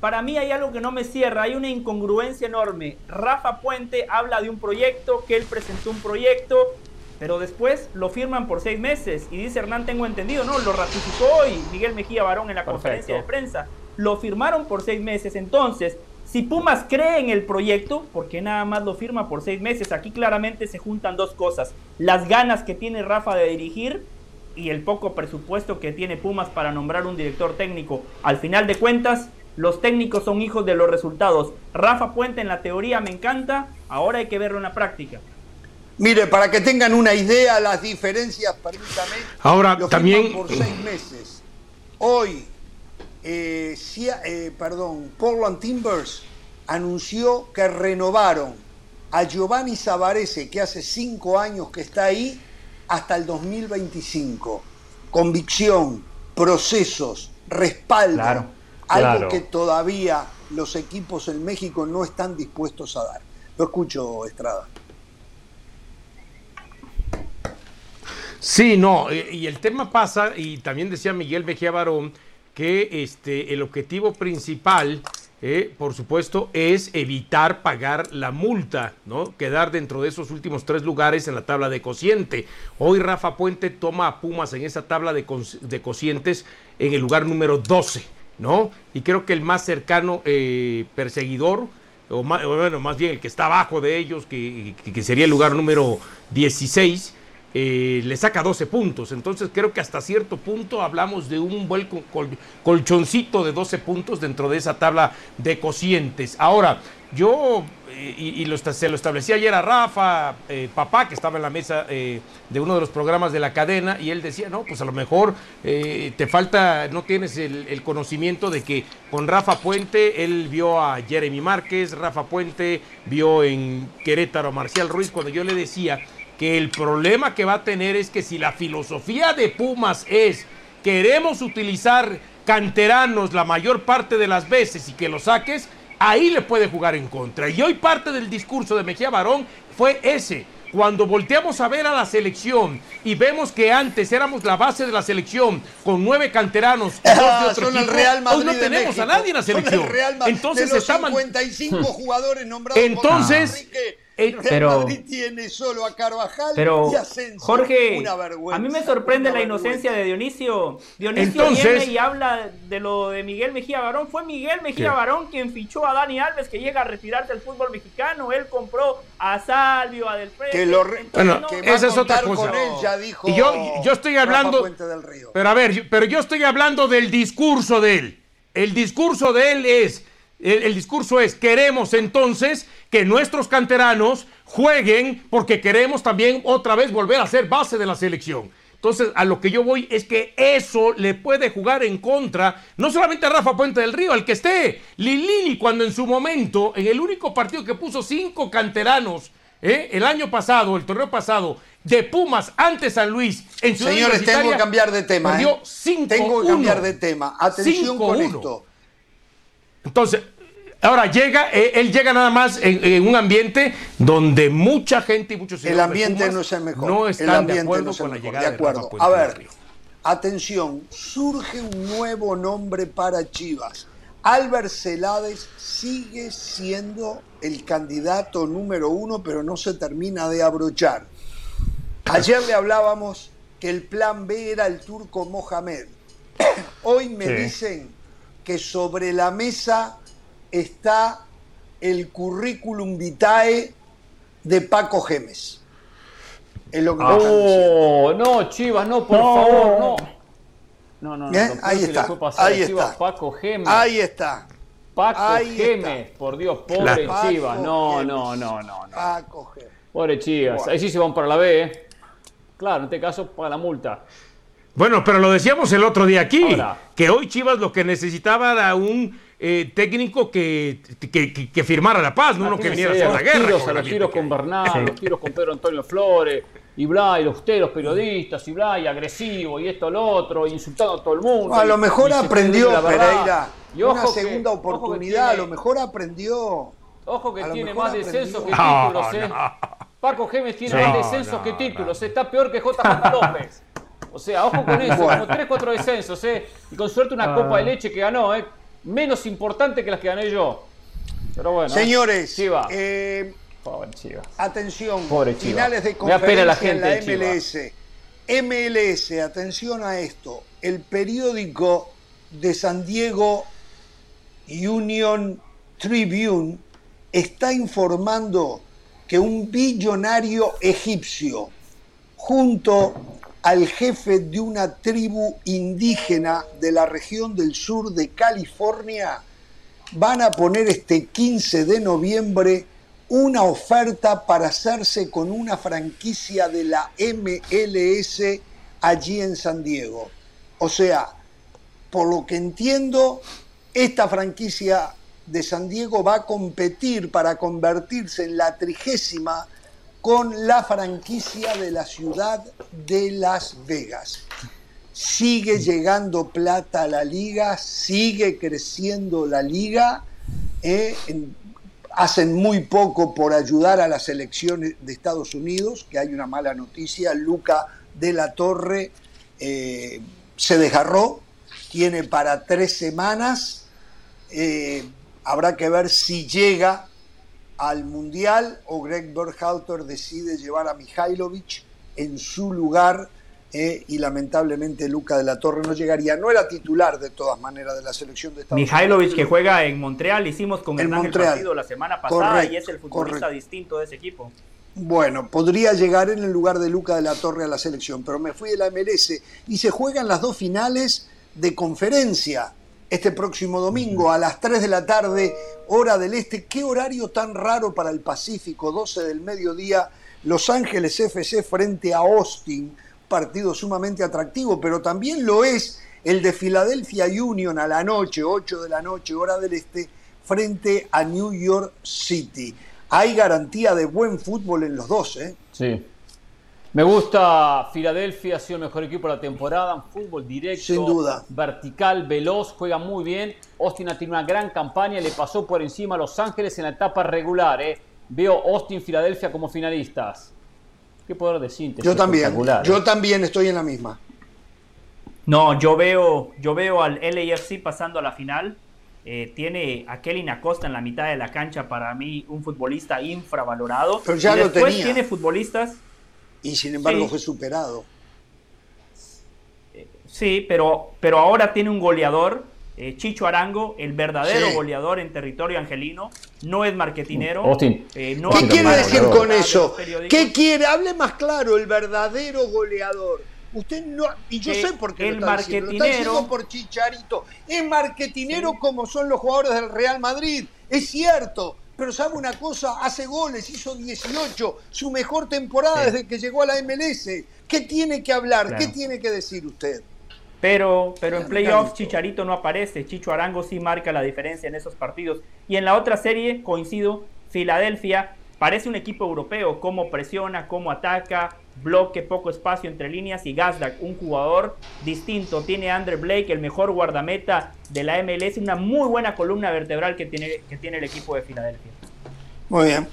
para mí hay algo que no me cierra, hay una incongruencia enorme. Rafa Puente habla de un proyecto, que él presentó un proyecto, pero después lo firman por seis meses y dice Hernán, tengo entendido, no, lo ratificó hoy Miguel Mejía Barón en la conferencia de prensa. Lo firmaron por seis meses. Entonces, si Pumas cree en el proyecto, ¿por qué nada más lo firma por seis meses? Aquí claramente se juntan dos cosas. Las ganas que tiene Rafa de dirigir y el poco presupuesto que tiene Pumas para nombrar un director técnico. Al final de cuentas, los técnicos son hijos de los resultados. Rafa Puente en la teoría me encanta, ahora hay que verlo en la práctica. Mire, para que tengan una idea, las diferencias, permítame. Ahora también. Por seis meses. Hoy, eh, eh, perdón, Portland Timbers anunció que renovaron a Giovanni Savarese, que hace cinco años que está ahí, hasta el 2025. Convicción, procesos, respaldo. algo que todavía los equipos en México no están dispuestos a dar. Lo escucho, Estrada. Sí, no, y el tema pasa, y también decía Miguel Mejía Barón, que este, el objetivo principal, eh, por supuesto, es evitar pagar la multa, ¿no? Quedar dentro de esos últimos tres lugares en la tabla de cociente. Hoy Rafa Puente toma a Pumas en esa tabla de, cocientes en el lugar número 12, ¿no? Y creo que el más cercano eh, perseguidor, o bueno, más bien el que está abajo de ellos, que, que sería el lugar número 16, eh, le saca 12 puntos. Entonces creo que hasta cierto punto hablamos de un buen colchoncito de 12 puntos dentro de esa tabla de cocientes. Ahora, yo, eh, y, se lo establecía ayer a Rafa, eh, papá, que estaba en la mesa de uno de los programas de la cadena, y él decía, no, pues a lo mejor te falta, no tienes el, el, conocimiento de que con Rafa Puente, él vio a Jeremy Márquez, Rafa Puente vio en Querétaro a Marcial Ruiz, cuando yo le decía que el problema que va a tener es que si la filosofía de Pumas es queremos utilizar canteranos la mayor parte de las veces y que lo saques, ahí le puede jugar en contra. Y hoy parte del discurso de Mejía Barón fue ese. Cuando volteamos a ver a la selección y vemos que antes éramos la base de la selección con nueve canteranos y dos de otro Real hoy no tenemos a nadie en la selección. Entonces de los 55 jugadores nombrados Entonces, El Real Madrid tiene solo a Carvajal pero, y Asensio. Jorge, una vergüenza, a mí me sorprende la inocencia de Dionisio. Dionisio viene y habla de lo de Miguel Mejía Barón. Fue Miguel Mejía ¿qué? Barón quien fichó a Dani Alves, que llega a retirarse del fútbol mexicano. Él compró a Salvio, a Del Frente. Que lo re... bueno, no, esa es otra cosa. Con él, ya dijo y yo, yo estoy hablando. Pero a ver, pero yo estoy hablando del discurso de él. El discurso de él es. El, el discurso es: queremos entonces que nuestros canteranos jueguen porque queremos también otra vez volver a ser base de la selección. Entonces, a lo que yo voy es que eso le puede jugar en contra, no solamente a Rafa Puente del Río, al que esté. Lilini, cuando en su momento, en el único partido que puso cinco canteranos, ¿eh? el año pasado, el torneo pasado, de Pumas ante San Luis en Ciudad Señores, tengo que cambiar de tema. ¿eh? tengo que cambiar de tema. Atención con esto. Entonces, Ahora llega, él llega nada más en, en, un ambiente donde mucha gente y muchos El ambiente no es el mejor. No están el ambiente de acuerdo no es el con la mejor. llegada de acuerdo. de A ver, atención, surge un nuevo nombre para Chivas. Albert Celades sigue siendo el candidato número uno, pero no se termina de abrochar. Ayer le hablábamos que el plan B era el turco Mohamed. <coughs> Hoy me Sí. dicen que sobre la mesa está el currículum vitae de Paco Gemes. Es lo que. Oh, no, Chivas, no, por No. favor, no. No, no, no. ¿Eh? Ahí está, ahí Chivas, está. Paco Gemes. Ahí está. Paco ahí Gemes, por Dios, pobre Paco Chivas. No, Gemes. no, no, no, no. Paco Gemes. Pobre Chivas. Bueno. Ahí sí se van para la B, ¿eh? Claro, en este caso paga la multa. Bueno, pero lo decíamos el otro día aquí, Ahora. que hoy Chivas lo que necesitaba era un eh, técnico que, que, que- que firmara la paz, no uno que viniera a hacer los la guerra. tiros, con a los tiros con. Bernal, los tiros con Pedro Antonio Flores, y bla, y los, ustedes, los periodistas, y bla, y agresivo, y esto, lo otro, insultando a todo el mundo. A lo mejor y aprendió pierde la verdad. Pereira. Y una segunda oportunidad, tiene- a lo mejor aprendió. Ojo que tiene más descensos que títulos, No, ¿eh? no. Paco Gemes tiene más descensos no, que títulos, está peor que JJ López. <laughs> O sea, ojo con eso, Bueno. como 3, 4 descensos, ¿eh? Y con suerte una Ah. copa de leche que ganó, ¿eh? Menos importante que las que gané yo. Pero bueno. Señores, Chivas. eh, Pobre Chivas. atención, Pobre finales de la conferencia en la. MLS. MLS, atención a esto, el periódico de San Diego Union Tribune está informando que un billonario egipcio junto al jefe de una tribu indígena de la región del sur de California van a poner este 15 de noviembre una oferta para hacerse con una franquicia de la MLS allí en San Diego. O sea, por lo que entiendo, esta franquicia de San Diego va a competir para convertirse en la trigésima con la franquicia de la ciudad de Las Vegas. Sigue llegando plata a la liga, sigue creciendo la liga. eh, en- hacen muy poco por ayudar a las elecciones de Estados Unidos, que hay una mala noticia. Luca de la Torre eh, se desgarró, tiene para tres semanas. eh, habrá que ver si llega al Mundial o Greg Berhalter decide llevar a Mihailovic en su lugar eh, y lamentablemente Luca de la Torre no llegaría. No era titular de todas maneras de la selección de Estados Mihailovic que Unidos. juega en Montreal, hicimos con el partido la semana pasada Correcto, y es el futbolista correcto. distinto de ese equipo. Bueno, podría llegar en el lugar de Luca de la Torre a la selección, pero me fui de la MLS y se juegan las dos finales de conferencia este próximo domingo a las 3 de la tarde, hora del este. Qué horario tan raro para el Pacífico, 12 del mediodía, Los Ángeles FC frente a Austin, partido sumamente atractivo, pero también lo es el de Philadelphia Union a la noche, 8 de la noche, hora del este, frente a New York City. Hay garantía de buen fútbol en los dos, ¿eh? Sí. Me gusta Filadelfia, ha sido el mejor equipo de la temporada, un fútbol directo, Sin duda. vertical, veloz, juega muy bien. Austin ha tenido una gran campaña, le pasó por encima a Los Ángeles en la etapa regular. ¿eh? Veo Austin, Filadelfia como finalistas. Qué poder de síntesis. Yo también, espectacular, yo ¿eh? también estoy en la misma. No, yo veo, yo veo al LAFC pasando a la final. Eh, tiene a Kelly Acosta en la mitad de la cancha, para mí un futbolista infravalorado. Pero ya y lo después tenía. tiene futbolistas. Y sin embargo Sí. fue superado. Sí, pero, pero ahora tiene un goleador, eh, Chicho Arango, el verdadero Sí. goleador en territorio angelino. No es marketinero. Austin. eh, no ¿Qué quiere decir goleador. con eso? ¿Qué quiere? Hable más claro, el verdadero goleador. Usted no, y yo Eh, sé por qué el lo está diciendo, lo está marketinero- diciendo por Chicharito. Es marketinero como son los jugadores del Real Madrid, es cierto. Pero sabe una cosa, hace goles, hizo 18, su mejor temporada Sí. desde que llegó a la MLS. ¿Qué tiene que hablar? Claro. ¿Qué tiene que decir usted? Pero, pero en playoffs. Chicharito no aparece. Chicho Arango sí marca la diferencia en esos partidos. Y en la otra serie, coincido, Filadelfia parece un equipo europeo. Cómo presiona, cómo ataca, bloque, poco espacio entre líneas. Y Gazdak, un jugador distinto. Tiene a Andre Blake, el mejor guardameta de la MLS. Una muy buena columna vertebral que tiene, que tiene el equipo de Filadelfia. Muy bien.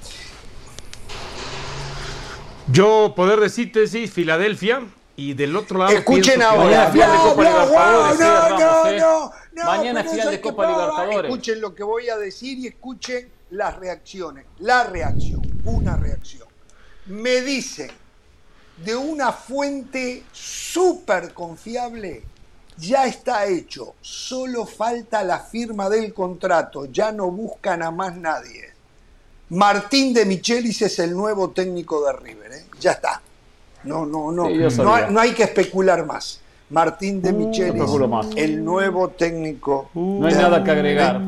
Yo poder decirte, sí, Filadelfia. Y del otro lado. Escuchen ahora. de No, Copa no, Libertadores, no, no, Ramos, no, no, Mañana final de Copa pa- Libertadores. Escuchen lo que voy a decir y escuchen las reacciones. La reacción, una reacción. Me dicen de una fuente súper confiable, ya está hecho, solo falta la firma del contrato, ya no buscan a más nadie. Martín de Michelis es el nuevo técnico de River, ¿eh? ya está. No, no, no, Sí, no, hay, no hay que especular más. Martín de Michelis, especulo más. el nuevo técnico. No hay nada que agregar.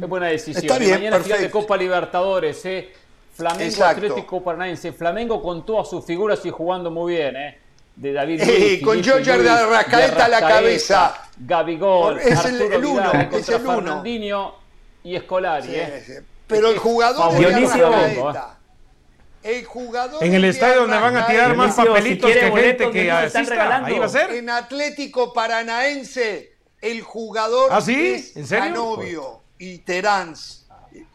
Es buena decisión. Está bien, Mañana final de. Copa Libertadores, ¿eh? Flamengo Exacto. Atlético Paranaense. Flamengo con todas sus figuras y jugando muy bien, ¿eh? De David Eh, con Giorgio Luis, Arrascaeta a la cabeza. Gabigol, Es el- Arturo el uno, Vidal es el uno. Fernandinho y Escolari, Sí, ¿eh? sí. Pero el jugador es Dionisio- Arrascaeta. El jugador En el es estadio donde van a tirar más si papelitos que gente que asista. regalando. Ahí va a ser. En Atlético Paranaense, el jugador ¿Ah, sí? es ¿En serio? Canovio y Teráns.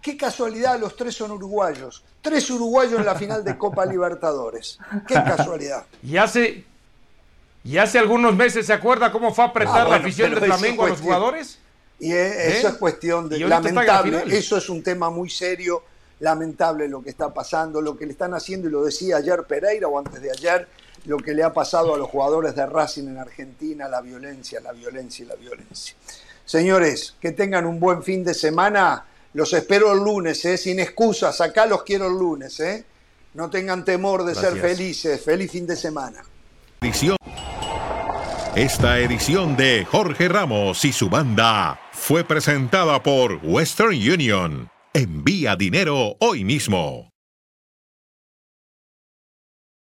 Qué casualidad, los tres son uruguayos. Tres uruguayos en la final de Copa <laughs> Libertadores. Qué casualidad. Y hace, y hace algunos meses, ¿se acuerda cómo fue a apretar Ah, la afición de Flamengo a los jugadores? Y eh, eso ¿Eh? es cuestión de lamentable. Eso es un tema muy serio, lamentable lo que está pasando, lo que le están haciendo, y lo decía ayer Pereira o antes de ayer, lo que le ha pasado a los jugadores de Racing en Argentina, la violencia, la violencia y la violencia. Señores, que tengan un buen fin de semana. Los espero el lunes, ¿eh? sin excusas. Acá los quiero el lunes. ¿eh? No tengan temor de ser felices. Feliz fin de semana. Esta edición de Jorge Ramos y su banda fue presentada por Western Union. Envía dinero hoy mismo.